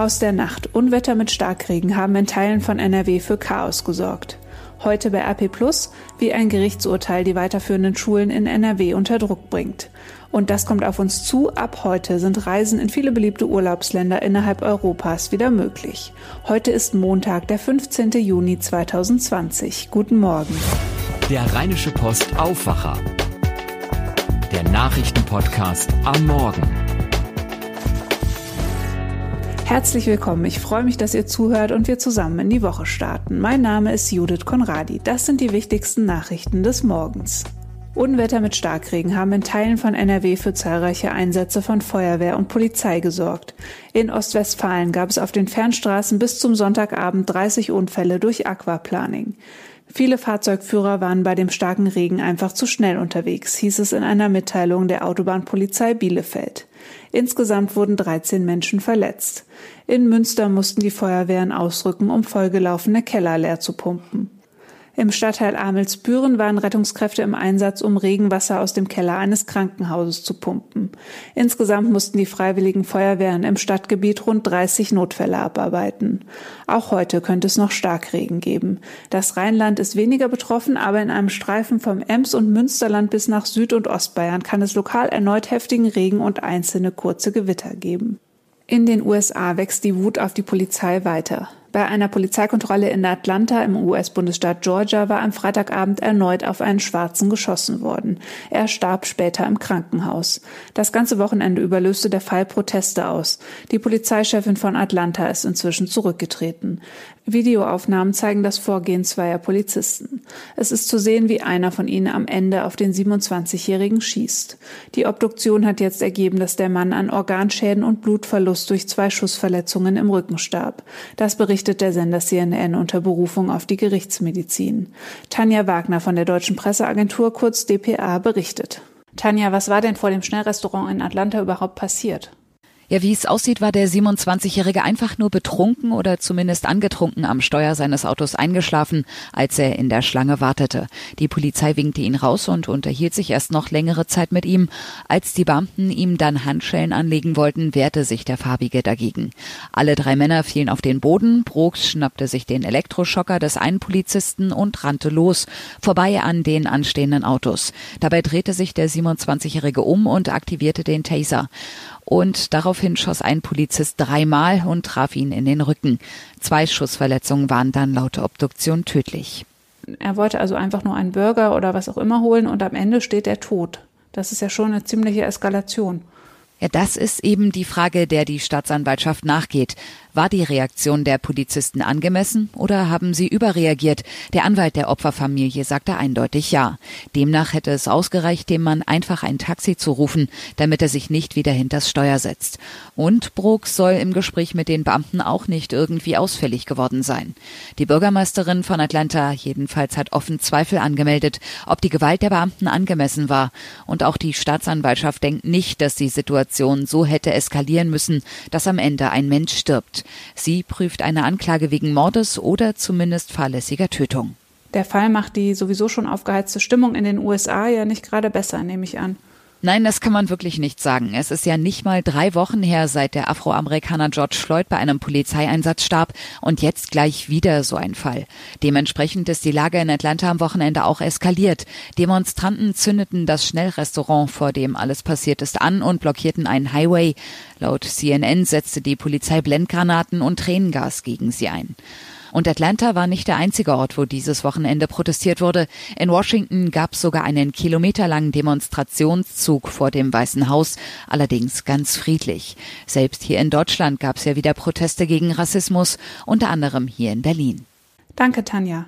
Aus der Nacht Unwetter mit Starkregen haben in Teilen von NRW für Chaos gesorgt. Heute bei AP Plus, wie ein Gerichtsurteil die weiterführenden Schulen in NRW unter Druck bringt. Und das kommt auf uns zu. Ab heute sind Reisen in viele beliebte Urlaubsländer innerhalb Europas wieder möglich. Heute ist Montag, der 15. Juni 2020. Guten Morgen. Der Rheinische Post Aufwacher. Der Nachrichtenpodcast am Morgen. Herzlich willkommen. Ich freue mich, dass ihr zuhört und wir zusammen in die Woche starten. Mein Name ist Judith Konradi. Das sind die wichtigsten Nachrichten des Morgens. Unwetter mit Starkregen haben in Teilen von NRW für zahlreiche Einsätze von Feuerwehr und Polizei gesorgt. In Ostwestfalen gab es auf den Fernstraßen bis zum Sonntagabend 30 Unfälle durch Aquaplaning. Viele Fahrzeugführer waren bei dem starken Regen einfach zu schnell unterwegs, hieß es in einer Mitteilung der Autobahnpolizei Bielefeld. Insgesamt wurden 13 Menschen verletzt. In Münster mussten die Feuerwehren ausrücken, um vollgelaufene Keller leer zu pumpen. Im Stadtteil Amelsbüren waren Rettungskräfte im Einsatz, um Regenwasser aus dem Keller eines Krankenhauses zu pumpen. Insgesamt mussten die freiwilligen Feuerwehren im Stadtgebiet rund 30 Notfälle abarbeiten. Auch heute könnte es noch Starkregen geben. Das Rheinland ist weniger betroffen, aber in einem Streifen vom Ems und Münsterland bis nach Süd- und Ostbayern kann es lokal erneut heftigen Regen und einzelne kurze Gewitter geben. In den USA wächst die Wut auf die Polizei weiter. Bei einer Polizeikontrolle in Atlanta im US-Bundesstaat Georgia war am Freitagabend erneut auf einen Schwarzen geschossen worden. Er starb später im Krankenhaus. Das ganze Wochenende über löste der Fall Proteste aus. Die Polizeichefin von Atlanta ist inzwischen zurückgetreten. Videoaufnahmen zeigen das Vorgehen zweier Polizisten. Es ist zu sehen, wie einer von ihnen am Ende auf den 27-Jährigen schießt. Die Obduktion hat jetzt ergeben, dass der Mann an Organschäden und Blutverlust durch zwei Schussverletzungen im Rücken starb. Das berichtet der Sender CNN unter Berufung auf die Gerichtsmedizin. Tanja Wagner von der Deutschen Presseagentur kurz dpa berichtet. Tanja, was war denn vor dem Schnellrestaurant in Atlanta überhaupt passiert? Ja, wie es aussieht, war der 27-Jährige einfach nur betrunken oder zumindest angetrunken am Steuer seines Autos eingeschlafen, als er in der Schlange wartete. Die Polizei winkte ihn raus und unterhielt sich erst noch längere Zeit mit ihm. Als die Beamten ihm dann Handschellen anlegen wollten, wehrte sich der Farbige dagegen. Alle drei Männer fielen auf den Boden. Brooks schnappte sich den Elektroschocker des einen Polizisten und rannte los, vorbei an den anstehenden Autos. Dabei drehte sich der 27-Jährige um und aktivierte den Taser und daraufhin schoss ein Polizist dreimal und traf ihn in den Rücken. Zwei Schussverletzungen waren dann laut Obduktion tödlich. Er wollte also einfach nur einen Burger oder was auch immer holen und am Ende steht er tot. Das ist ja schon eine ziemliche Eskalation. Ja, das ist eben die Frage, der die Staatsanwaltschaft nachgeht. War die Reaktion der Polizisten angemessen oder haben sie überreagiert? Der Anwalt der Opferfamilie sagte eindeutig ja. Demnach hätte es ausgereicht, dem Mann einfach ein Taxi zu rufen, damit er sich nicht wieder hinters Steuer setzt. Und Brooks soll im Gespräch mit den Beamten auch nicht irgendwie ausfällig geworden sein. Die Bürgermeisterin von Atlanta jedenfalls hat offen Zweifel angemeldet, ob die Gewalt der Beamten angemessen war. Und auch die Staatsanwaltschaft denkt nicht, dass die Situation so hätte eskalieren müssen, dass am Ende ein Mensch stirbt. Sie prüft eine Anklage wegen Mordes oder zumindest fahrlässiger Tötung. Der Fall macht die sowieso schon aufgeheizte Stimmung in den USA ja nicht gerade besser, nehme ich an. Nein, das kann man wirklich nicht sagen. Es ist ja nicht mal drei Wochen her, seit der Afroamerikaner George Floyd bei einem Polizeieinsatz starb und jetzt gleich wieder so ein Fall. Dementsprechend ist die Lage in Atlanta am Wochenende auch eskaliert. Demonstranten zündeten das Schnellrestaurant, vor dem alles passiert ist, an und blockierten einen Highway. Laut CNN setzte die Polizei Blendgranaten und Tränengas gegen sie ein. Und Atlanta war nicht der einzige Ort, wo dieses Wochenende protestiert wurde. In Washington gab es sogar einen kilometerlangen Demonstrationszug vor dem Weißen Haus, allerdings ganz friedlich. Selbst hier in Deutschland gab es ja wieder Proteste gegen Rassismus, unter anderem hier in Berlin. Danke, Tanja.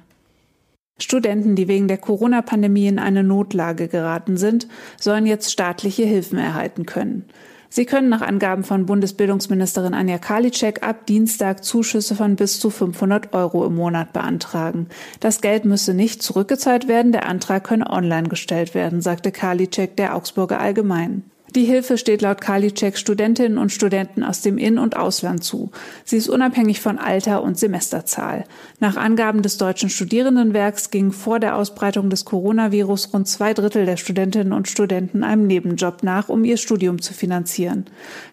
Studenten, die wegen der Corona-Pandemie in eine Notlage geraten sind, sollen jetzt staatliche Hilfen erhalten können. Sie können nach Angaben von Bundesbildungsministerin Anja Karliczek ab Dienstag Zuschüsse von bis zu 500 Euro im Monat beantragen. Das Geld müsse nicht zurückgezahlt werden, der Antrag könne online gestellt werden, sagte Karliczek der Augsburger Allgemein. Die Hilfe steht laut Karliczek Studentinnen und Studenten aus dem In- und Ausland zu. Sie ist unabhängig von Alter und Semesterzahl. Nach Angaben des Deutschen Studierendenwerks gingen vor der Ausbreitung des Coronavirus rund zwei Drittel der Studentinnen und Studenten einem Nebenjob nach, um ihr Studium zu finanzieren.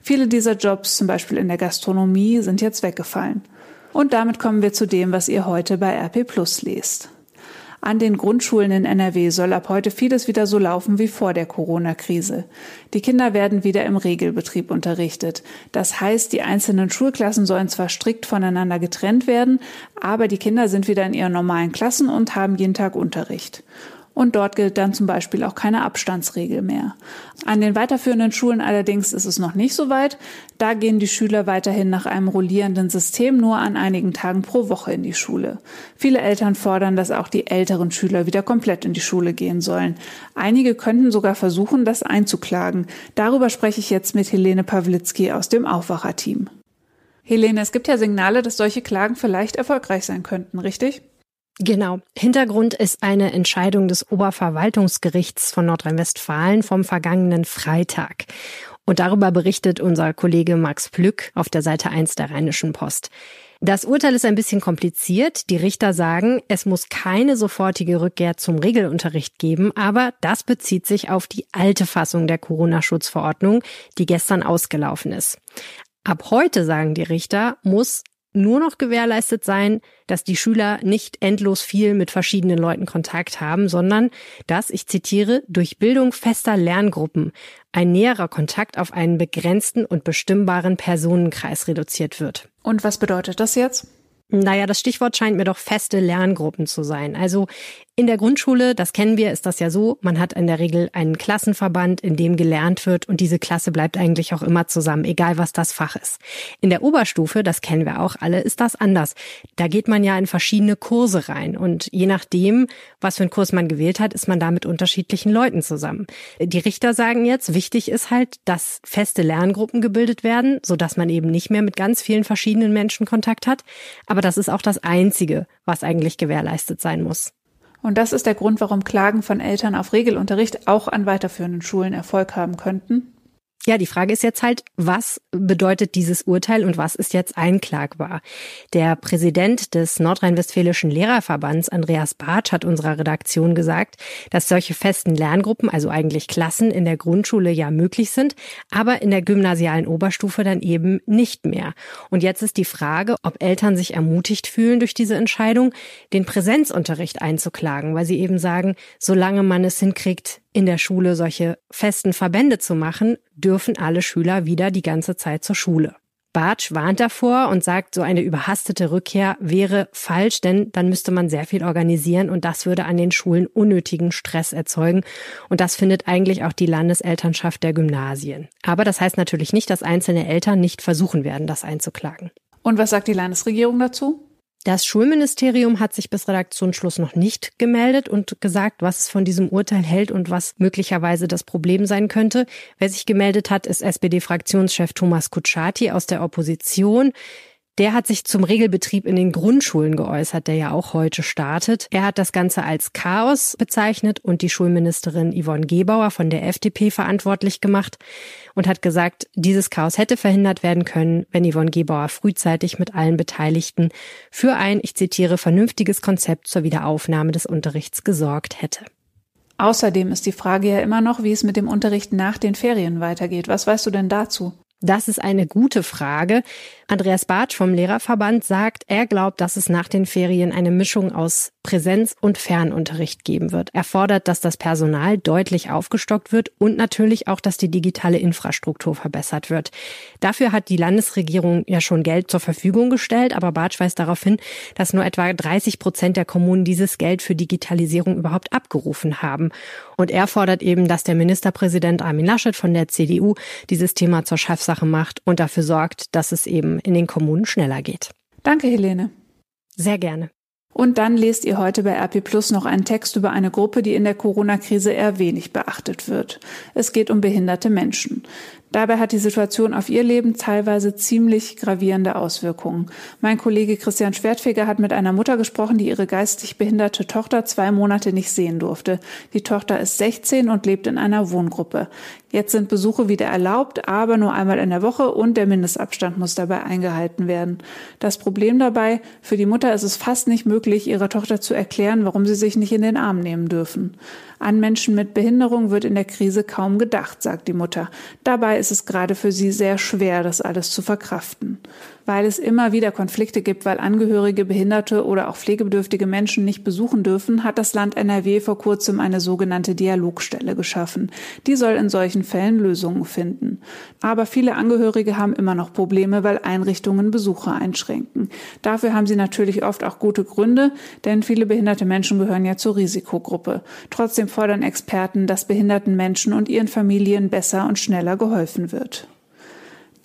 Viele dieser Jobs, zum Beispiel in der Gastronomie, sind jetzt weggefallen. Und damit kommen wir zu dem, was ihr heute bei RP Plus lest. An den Grundschulen in NRW soll ab heute vieles wieder so laufen wie vor der Corona-Krise. Die Kinder werden wieder im Regelbetrieb unterrichtet. Das heißt, die einzelnen Schulklassen sollen zwar strikt voneinander getrennt werden, aber die Kinder sind wieder in ihren normalen Klassen und haben jeden Tag Unterricht. Und dort gilt dann zum Beispiel auch keine Abstandsregel mehr. An den weiterführenden Schulen allerdings ist es noch nicht so weit. Da gehen die Schüler weiterhin nach einem rollierenden System nur an einigen Tagen pro Woche in die Schule. Viele Eltern fordern, dass auch die älteren Schüler wieder komplett in die Schule gehen sollen. Einige könnten sogar versuchen, das einzuklagen. Darüber spreche ich jetzt mit Helene Pawlitzki aus dem Aufwacherteam. Helene, es gibt ja Signale, dass solche Klagen vielleicht erfolgreich sein könnten, richtig? Genau. Hintergrund ist eine Entscheidung des Oberverwaltungsgerichts von Nordrhein-Westfalen vom vergangenen Freitag. Und darüber berichtet unser Kollege Max Plück auf der Seite 1 der Rheinischen Post. Das Urteil ist ein bisschen kompliziert. Die Richter sagen, es muss keine sofortige Rückkehr zum Regelunterricht geben, aber das bezieht sich auf die alte Fassung der Corona-Schutzverordnung, die gestern ausgelaufen ist. Ab heute, sagen die Richter, muss nur noch gewährleistet sein, dass die Schüler nicht endlos viel mit verschiedenen Leuten Kontakt haben, sondern dass, ich zitiere, durch Bildung fester Lerngruppen ein näherer Kontakt auf einen begrenzten und bestimmbaren Personenkreis reduziert wird. Und was bedeutet das jetzt? Naja, das Stichwort scheint mir doch feste Lerngruppen zu sein. Also in der Grundschule, das kennen wir, ist das ja so, man hat in der Regel einen Klassenverband, in dem gelernt wird und diese Klasse bleibt eigentlich auch immer zusammen, egal was das Fach ist. In der Oberstufe, das kennen wir auch alle, ist das anders. Da geht man ja in verschiedene Kurse rein und je nachdem, was für einen Kurs man gewählt hat, ist man da mit unterschiedlichen Leuten zusammen. Die Richter sagen jetzt, wichtig ist halt, dass feste Lerngruppen gebildet werden, sodass man eben nicht mehr mit ganz vielen verschiedenen Menschen Kontakt hat. Aber das ist auch das Einzige, was eigentlich gewährleistet sein muss. Und das ist der Grund, warum Klagen von Eltern auf Regelunterricht auch an weiterführenden Schulen Erfolg haben könnten. Ja, die Frage ist jetzt halt, was bedeutet dieses Urteil und was ist jetzt einklagbar? Der Präsident des Nordrhein-Westfälischen Lehrerverbands, Andreas Bartsch, hat unserer Redaktion gesagt, dass solche festen Lerngruppen, also eigentlich Klassen in der Grundschule ja möglich sind, aber in der gymnasialen Oberstufe dann eben nicht mehr. Und jetzt ist die Frage, ob Eltern sich ermutigt fühlen durch diese Entscheidung, den Präsenzunterricht einzuklagen, weil sie eben sagen, solange man es hinkriegt, in der Schule solche festen Verbände zu machen, dürfen alle Schüler wieder die ganze Zeit zur Schule. Bartsch warnt davor und sagt, so eine überhastete Rückkehr wäre falsch, denn dann müsste man sehr viel organisieren und das würde an den Schulen unnötigen Stress erzeugen. Und das findet eigentlich auch die Landeselternschaft der Gymnasien. Aber das heißt natürlich nicht, dass einzelne Eltern nicht versuchen werden, das einzuklagen. Und was sagt die Landesregierung dazu? Das Schulministerium hat sich bis Redaktionsschluss noch nicht gemeldet und gesagt, was es von diesem Urteil hält und was möglicherweise das Problem sein könnte. Wer sich gemeldet hat, ist SPD-Fraktionschef Thomas Kutschaty aus der Opposition. Der hat sich zum Regelbetrieb in den Grundschulen geäußert, der ja auch heute startet. Er hat das Ganze als Chaos bezeichnet und die Schulministerin Yvonne Gebauer von der FDP verantwortlich gemacht und hat gesagt, dieses Chaos hätte verhindert werden können, wenn Yvonne Gebauer frühzeitig mit allen Beteiligten für ein, ich zitiere, vernünftiges Konzept zur Wiederaufnahme des Unterrichts gesorgt hätte. Außerdem ist die Frage ja immer noch, wie es mit dem Unterricht nach den Ferien weitergeht. Was weißt du denn dazu? Das ist eine gute Frage. Andreas Bartsch vom Lehrerverband sagt, er glaubt, dass es nach den Ferien eine Mischung aus Präsenz- und Fernunterricht geben wird. Er fordert, dass das Personal deutlich aufgestockt wird und natürlich auch, dass die digitale Infrastruktur verbessert wird. Dafür hat die Landesregierung ja schon Geld zur Verfügung gestellt, aber Bartsch weist darauf hin, dass nur etwa 30 Prozent der Kommunen dieses Geld für Digitalisierung überhaupt abgerufen haben. Und er fordert eben, dass der Ministerpräsident Armin Laschet von der CDU dieses Thema zur Chefsache macht und dafür sorgt, dass es eben in den Kommunen schneller geht. Danke, Helene. Sehr gerne. Und dann lest ihr heute bei RP Plus noch einen Text über eine Gruppe, die in der Corona-Krise eher wenig beachtet wird. Es geht um behinderte Menschen. Dabei hat die Situation auf ihr Leben teilweise ziemlich gravierende Auswirkungen. Mein Kollege Christian Schwertfeger hat mit einer Mutter gesprochen, die ihre geistig behinderte Tochter zwei Monate nicht sehen durfte. Die Tochter ist 16 und lebt in einer Wohngruppe. Jetzt sind Besuche wieder erlaubt, aber nur einmal in der Woche und der Mindestabstand muss dabei eingehalten werden. Das Problem dabei, für die Mutter ist es fast nicht möglich, ihrer Tochter zu erklären, warum sie sich nicht in den Arm nehmen dürfen. An Menschen mit Behinderung wird in der Krise kaum gedacht, sagt die Mutter. Dabei ist es gerade für sie sehr schwer, das alles zu verkraften weil es immer wieder Konflikte gibt, weil Angehörige, Behinderte oder auch pflegebedürftige Menschen nicht besuchen dürfen, hat das Land NRW vor kurzem eine sogenannte Dialogstelle geschaffen. Die soll in solchen Fällen Lösungen finden. Aber viele Angehörige haben immer noch Probleme, weil Einrichtungen Besucher einschränken. Dafür haben sie natürlich oft auch gute Gründe, denn viele behinderte Menschen gehören ja zur Risikogruppe. Trotzdem fordern Experten, dass behinderten Menschen und ihren Familien besser und schneller geholfen wird.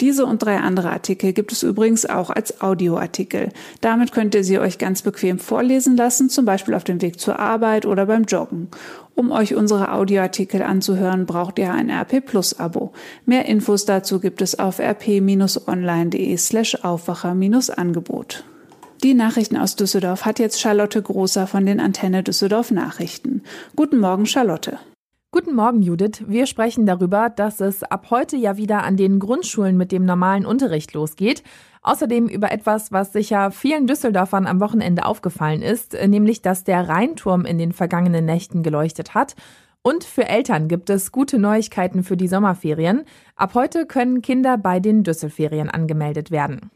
Diese und drei andere Artikel gibt es übrigens auch als Audioartikel. Damit könnt ihr sie euch ganz bequem vorlesen lassen, zum Beispiel auf dem Weg zur Arbeit oder beim Joggen. Um euch unsere Audioartikel anzuhören, braucht ihr ein RP Plus Abo. Mehr Infos dazu gibt es auf rp-online.de slash Aufwacher-Angebot. Die Nachrichten aus Düsseldorf hat jetzt Charlotte Großer von den Antenne Düsseldorf Nachrichten. Guten Morgen, Charlotte. Guten Morgen, Judith. Wir sprechen darüber, dass es ab heute ja wieder an den Grundschulen mit dem normalen Unterricht losgeht. Außerdem über etwas, was sicher vielen Düsseldorfern am Wochenende aufgefallen ist, nämlich dass der Rheinturm in den vergangenen Nächten geleuchtet hat. Und für Eltern gibt es gute Neuigkeiten für die Sommerferien. Ab heute können Kinder bei den Düsselferien angemeldet werden.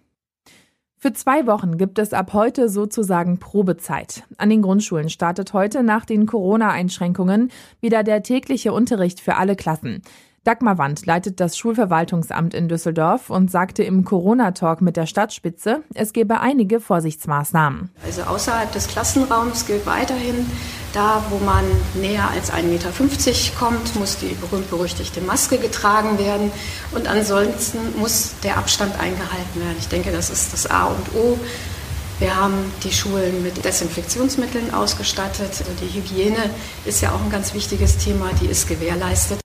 Für zwei Wochen gibt es ab heute sozusagen Probezeit. An den Grundschulen startet heute nach den Corona-Einschränkungen wieder der tägliche Unterricht für alle Klassen. Dagmar Wand leitet das Schulverwaltungsamt in Düsseldorf und sagte im Corona-Talk mit der Stadtspitze, es gebe einige Vorsichtsmaßnahmen. Also außerhalb des Klassenraums gilt weiterhin, da wo man näher als 1,50 Meter kommt, muss die berühmt-berüchtigte Maske getragen werden und ansonsten muss der Abstand eingehalten werden. Ich denke, das ist das A und O. Wir haben die Schulen mit Desinfektionsmitteln ausgestattet. Also die Hygiene ist ja auch ein ganz wichtiges Thema, die ist gewährleistet.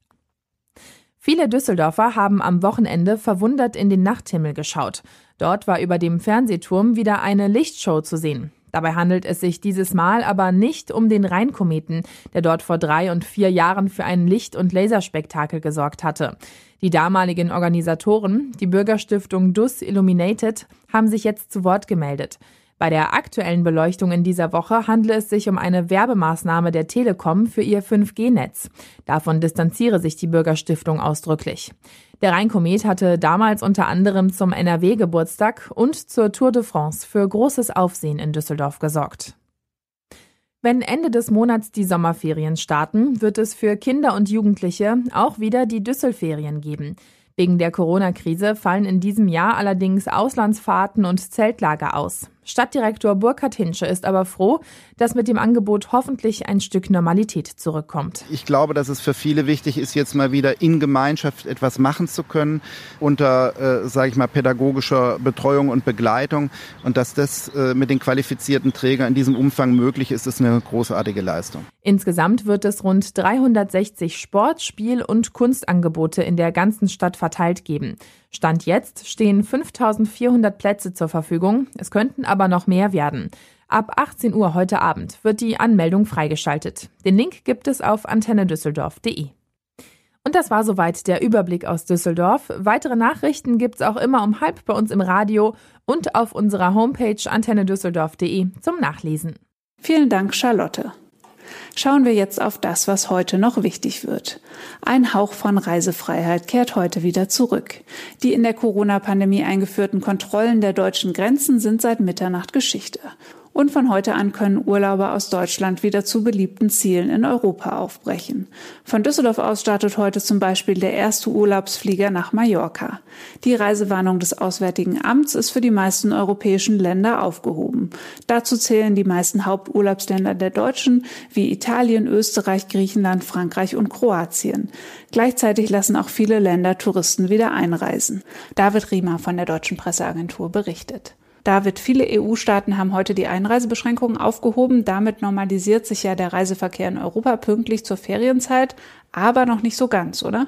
Viele Düsseldorfer haben am Wochenende verwundert in den Nachthimmel geschaut. Dort war über dem Fernsehturm wieder eine Lichtshow zu sehen. Dabei handelt es sich dieses Mal aber nicht um den Rheinkometen, der dort vor drei und vier Jahren für ein Licht- und Laserspektakel gesorgt hatte. Die damaligen Organisatoren, die Bürgerstiftung Dus Illuminated, haben sich jetzt zu Wort gemeldet. Bei der aktuellen Beleuchtung in dieser Woche handle es sich um eine Werbemaßnahme der Telekom für ihr 5G-Netz. Davon distanziere sich die Bürgerstiftung ausdrücklich. Der Rheinkomet hatte damals unter anderem zum NRW-Geburtstag und zur Tour de France für großes Aufsehen in Düsseldorf gesorgt. Wenn Ende des Monats die Sommerferien starten, wird es für Kinder und Jugendliche auch wieder die Düsselferien geben. Wegen der Corona-Krise fallen in diesem Jahr allerdings Auslandsfahrten und Zeltlager aus. Stadtdirektor Burkhard Hinsche ist aber froh, dass mit dem Angebot hoffentlich ein Stück Normalität zurückkommt. Ich glaube, dass es für viele wichtig ist, jetzt mal wieder in Gemeinschaft etwas machen zu können, unter, äh, sage ich mal, pädagogischer Betreuung und Begleitung. Und dass das äh, mit den qualifizierten Trägern in diesem Umfang möglich ist, ist eine großartige Leistung. Insgesamt wird es rund 360 Sport-, Spiel- und Kunstangebote in der ganzen Stadt verteilt geben. Stand jetzt stehen 5400 Plätze zur Verfügung. Es könnten aber noch mehr werden. Ab 18 Uhr heute Abend wird die Anmeldung freigeschaltet. Den Link gibt es auf antennedüsseldorf.de. Und das war soweit der Überblick aus Düsseldorf. Weitere Nachrichten gibt's auch immer um halb bei uns im Radio und auf unserer Homepage antennedüsseldorf.de zum Nachlesen. Vielen Dank, Charlotte. Schauen wir jetzt auf das, was heute noch wichtig wird. Ein Hauch von Reisefreiheit kehrt heute wieder zurück. Die in der Corona-Pandemie eingeführten Kontrollen der deutschen Grenzen sind seit Mitternacht Geschichte. Und von heute an können Urlauber aus Deutschland wieder zu beliebten Zielen in Europa aufbrechen. Von Düsseldorf aus startet heute zum Beispiel der erste Urlaubsflieger nach Mallorca. Die Reisewarnung des Auswärtigen Amts ist für die meisten europäischen Länder aufgehoben. Dazu zählen die meisten Haupturlaubsländer der Deutschen wie Italien, Österreich, Griechenland, Frankreich und Kroatien. Gleichzeitig lassen auch viele Länder Touristen wieder einreisen. David Riemer von der Deutschen Presseagentur berichtet. David, viele EU-Staaten haben heute die Einreisebeschränkungen aufgehoben. Damit normalisiert sich ja der Reiseverkehr in Europa pünktlich zur Ferienzeit, aber noch nicht so ganz, oder?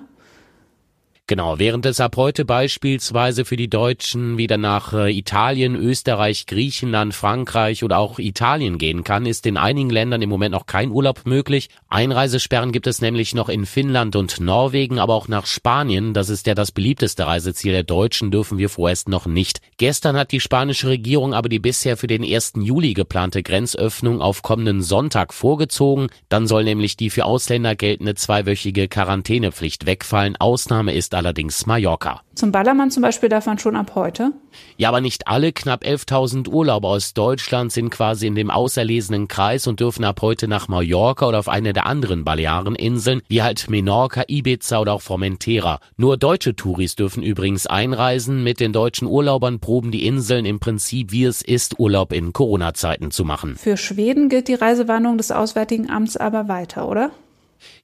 Genau, während es ab heute beispielsweise für die Deutschen wieder nach äh, Italien, Österreich, Griechenland, Frankreich oder auch Italien gehen kann, ist in einigen Ländern im Moment noch kein Urlaub möglich. Einreisesperren gibt es nämlich noch in Finnland und Norwegen, aber auch nach Spanien. Das ist ja das beliebteste Reiseziel der Deutschen, dürfen wir vorerst noch nicht. Gestern hat die spanische Regierung aber die bisher für den 1. Juli geplante Grenzöffnung auf kommenden Sonntag vorgezogen. Dann soll nämlich die für Ausländer geltende zweiwöchige Quarantänepflicht wegfallen. Ausnahme ist allerdings Mallorca. Zum Ballermann zum Beispiel darf man schon ab heute? Ja, aber nicht alle knapp 11.000 Urlauber aus Deutschland sind quasi in dem auserlesenen Kreis und dürfen ab heute nach Mallorca oder auf eine der anderen Baleareninseln, wie halt Menorca, Ibiza oder auch Formentera. Nur deutsche Touris dürfen übrigens einreisen. Mit den deutschen Urlaubern proben die Inseln im Prinzip, wie es ist, Urlaub in Corona-Zeiten zu machen. Für Schweden gilt die Reisewarnung des Auswärtigen Amts aber weiter, oder?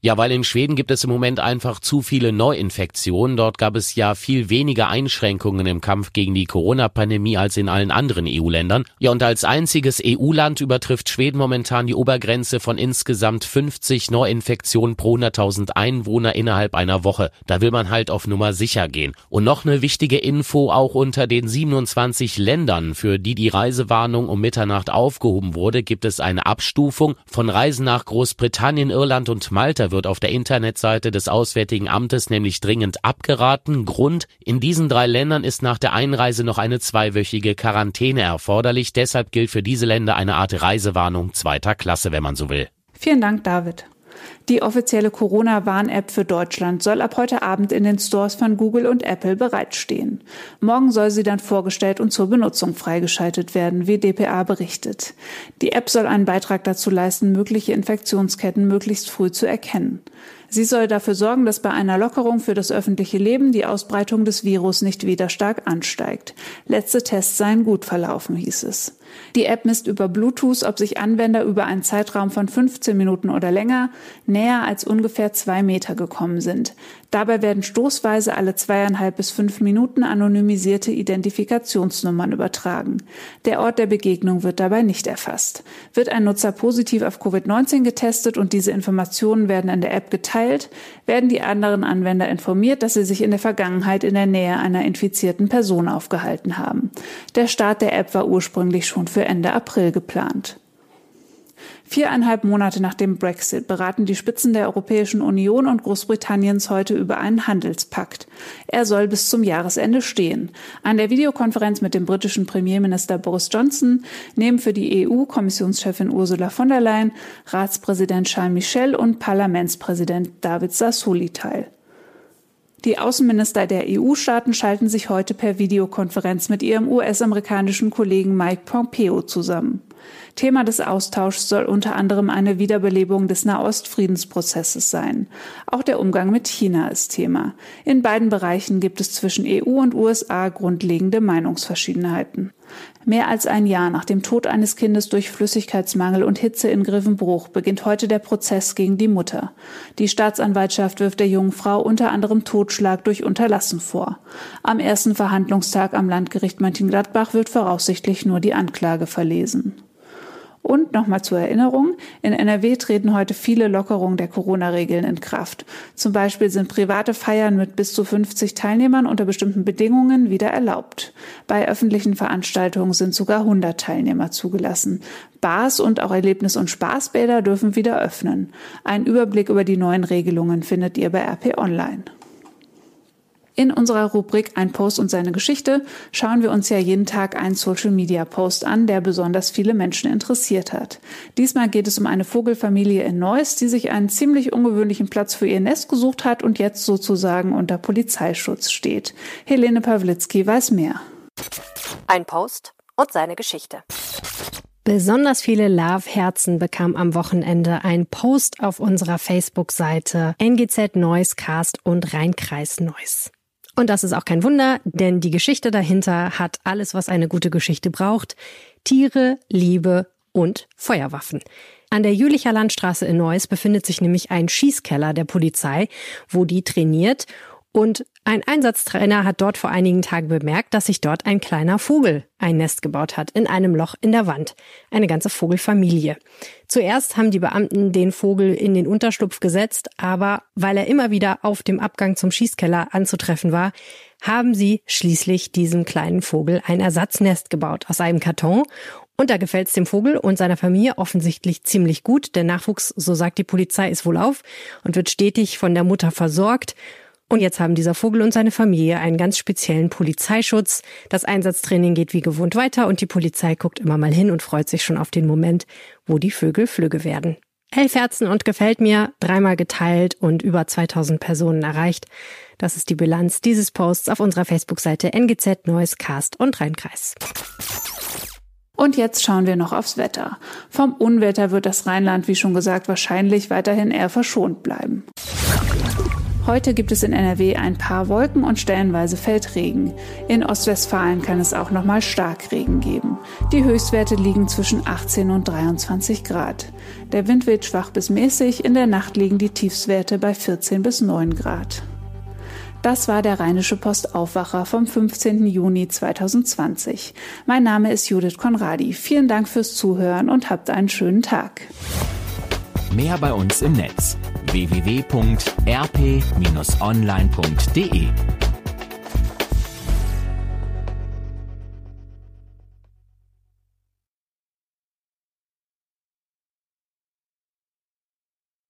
Ja, weil in Schweden gibt es im Moment einfach zu viele Neuinfektionen. Dort gab es ja viel weniger Einschränkungen im Kampf gegen die Corona-Pandemie als in allen anderen EU-Ländern. Ja, und als einziges EU-Land übertrifft Schweden momentan die Obergrenze von insgesamt 50 Neuinfektionen pro 100.000 Einwohner innerhalb einer Woche. Da will man halt auf Nummer sicher gehen. Und noch eine wichtige Info, auch unter den 27 Ländern, für die die Reisewarnung um Mitternacht aufgehoben wurde, gibt es eine Abstufung von Reisen nach Großbritannien, Irland und Malta wird auf der Internetseite des Auswärtigen Amtes nämlich dringend abgeraten. Grund, in diesen drei Ländern ist nach der Einreise noch eine zweiwöchige Quarantäne erforderlich. Deshalb gilt für diese Länder eine Art Reisewarnung zweiter Klasse, wenn man so will. Vielen Dank, David. Die offizielle Corona-Warn-App für Deutschland soll ab heute Abend in den Stores von Google und Apple bereitstehen. Morgen soll sie dann vorgestellt und zur Benutzung freigeschaltet werden, wie dpa berichtet. Die App soll einen Beitrag dazu leisten, mögliche Infektionsketten möglichst früh zu erkennen. Sie soll dafür sorgen, dass bei einer Lockerung für das öffentliche Leben die Ausbreitung des Virus nicht wieder stark ansteigt. Letzte Tests seien gut verlaufen, hieß es. Die App misst über Bluetooth, ob sich Anwender über einen Zeitraum von 15 Minuten oder länger näher als ungefähr zwei Meter gekommen sind. Dabei werden stoßweise alle zweieinhalb bis fünf Minuten anonymisierte Identifikationsnummern übertragen. Der Ort der Begegnung wird dabei nicht erfasst. Wird ein Nutzer positiv auf Covid-19 getestet und diese Informationen werden in der App geteilt, werden die anderen Anwender informiert, dass sie sich in der Vergangenheit in der Nähe einer infizierten Person aufgehalten haben. Der Start der App war ursprünglich schon für Ende April geplant. Viereinhalb Monate nach dem Brexit beraten die Spitzen der Europäischen Union und Großbritanniens heute über einen Handelspakt. Er soll bis zum Jahresende stehen. An der Videokonferenz mit dem britischen Premierminister Boris Johnson nehmen für die EU Kommissionschefin Ursula von der Leyen, Ratspräsident Charles Michel und Parlamentspräsident David Sassoli teil. Die Außenminister der EU-Staaten schalten sich heute per Videokonferenz mit ihrem US-amerikanischen Kollegen Mike Pompeo zusammen. Thema des Austauschs soll unter anderem eine Wiederbelebung des Nahost-Friedensprozesses sein. Auch der Umgang mit China ist Thema. In beiden Bereichen gibt es zwischen EU und USA grundlegende Meinungsverschiedenheiten. Mehr als ein Jahr nach dem Tod eines Kindes durch Flüssigkeitsmangel und Hitze in Griffenbruch beginnt heute der Prozess gegen die Mutter. Die Staatsanwaltschaft wirft der jungen Frau unter anderem Totschlag durch Unterlassen vor. Am ersten Verhandlungstag am Landgericht Mönchengladbach wird voraussichtlich nur die Anklage verlesen. Und nochmal zur Erinnerung, in NRW treten heute viele Lockerungen der Corona-Regeln in Kraft. Zum Beispiel sind private Feiern mit bis zu 50 Teilnehmern unter bestimmten Bedingungen wieder erlaubt. Bei öffentlichen Veranstaltungen sind sogar 100 Teilnehmer zugelassen. Bars und auch Erlebnis- und Spaßbäder dürfen wieder öffnen. Ein Überblick über die neuen Regelungen findet ihr bei RP Online. In unserer Rubrik Ein Post und seine Geschichte schauen wir uns ja jeden Tag einen Social-Media-Post an, der besonders viele Menschen interessiert hat. Diesmal geht es um eine Vogelfamilie in Neuss, die sich einen ziemlich ungewöhnlichen Platz für ihr Nest gesucht hat und jetzt sozusagen unter Polizeischutz steht. Helene Pawlitzki weiß mehr. Ein Post und seine Geschichte. Besonders viele Love-Herzen bekam am Wochenende ein Post auf unserer Facebook-Seite NGZ Neuss Cast und Rheinkreis Neuss. Und das ist auch kein Wunder, denn die Geschichte dahinter hat alles, was eine gute Geschichte braucht. Tiere, Liebe und Feuerwaffen. An der Jülicher Landstraße in Neuss befindet sich nämlich ein Schießkeller der Polizei, wo die trainiert Und ein Einsatztrainer hat dort vor einigen Tagen bemerkt, dass sich dort ein kleiner Vogel ein Nest gebaut hat in einem Loch in der Wand. Eine ganze Vogelfamilie. Zuerst haben die Beamten den Vogel in den Unterschlupf gesetzt, aber weil er immer wieder auf dem Abgang zum Schießkeller anzutreffen war, haben sie schließlich diesem kleinen Vogel ein Ersatznest gebaut aus einem Karton und da gefällt es dem Vogel und seiner Familie offensichtlich ziemlich gut. Der Nachwuchs, so sagt die Polizei, ist wohl auf und wird stetig von der Mutter versorgt. Und jetzt haben dieser Vogel und seine Familie einen ganz speziellen Polizeischutz. Das Einsatztraining geht wie gewohnt weiter und die Polizei guckt immer mal hin und freut sich schon auf den Moment, wo die Vögel flügge werden. Elf Herzen und gefällt mir, dreimal geteilt und über 2000 Personen erreicht. Das ist die Bilanz dieses Posts auf unserer Facebook-Seite NGZ Neues Cast und Rheinkreis. Und jetzt schauen wir noch aufs Wetter. Vom Unwetter wird das Rheinland, wie schon gesagt, wahrscheinlich weiterhin eher verschont bleiben. Heute gibt es in NRW ein paar Wolken und stellenweise fällt Regen. In Ostwestfalen kann es auch noch mal Starkregen geben. Die Höchstwerte liegen zwischen 18 und 23 Grad. Der Wind weht schwach bis mäßig, in der Nacht liegen die Tiefswerte bei 14 bis 9 Grad. Das war der Rheinische Post Aufwacher vom 15. Juni 2020. Mein Name ist Judith Konradi. Vielen Dank fürs Zuhören und habt einen schönen Tag. Mehr bei uns im Netz www.rp-online.de